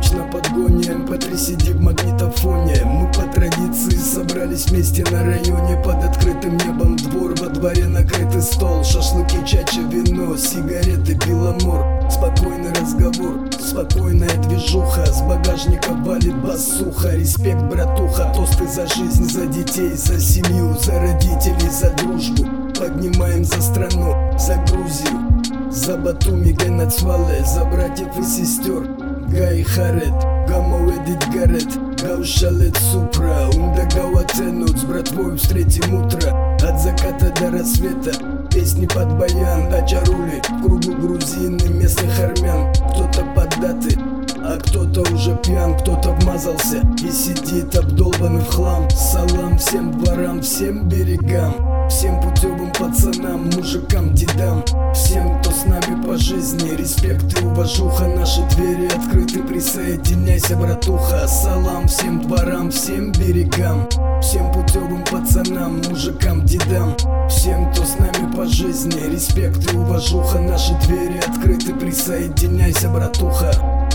ночь на подгоне MP3 CD в магнитофоне. Мы по традиции собрались вместе на районе Под открытым небом двор, во дворе накрытый стол. Шашлыки, чача, вино, сигареты, беломор. Спокойный разговор, спокойная движуха. С багажника валит басуха. Респект, братуха, тосты за жизнь, за детей, за семью За родителей, за дружбу. Поднимаем за страну, за Грузию за Батуми, Генацвале, за братьев и сестер. Гай Харет, Гамо Эдит Гарет Гаушалет Супра, Унда Гауатенут С братвой встретим утро От заката до рассвета Песни под баян, Ачарули В кругу грузины, местных армян Кто-то под даты, а кто-то уже пьян, кто-то вмазался. И сидит обдолбанный в хлам. Салам всем дворам, всем берегам Всем путевым пацанам, мужикам, дедам Всем, по жизни Респект и уважуха. Наши двери открыты, присоединяйся, братуха. Салам всем дворам, всем берегам Всем путевым пацанам, мужикам, дедам Всем, кто с нами по жизни. Респект и уважуха. Наши двери открыты, присоединяйся, братуха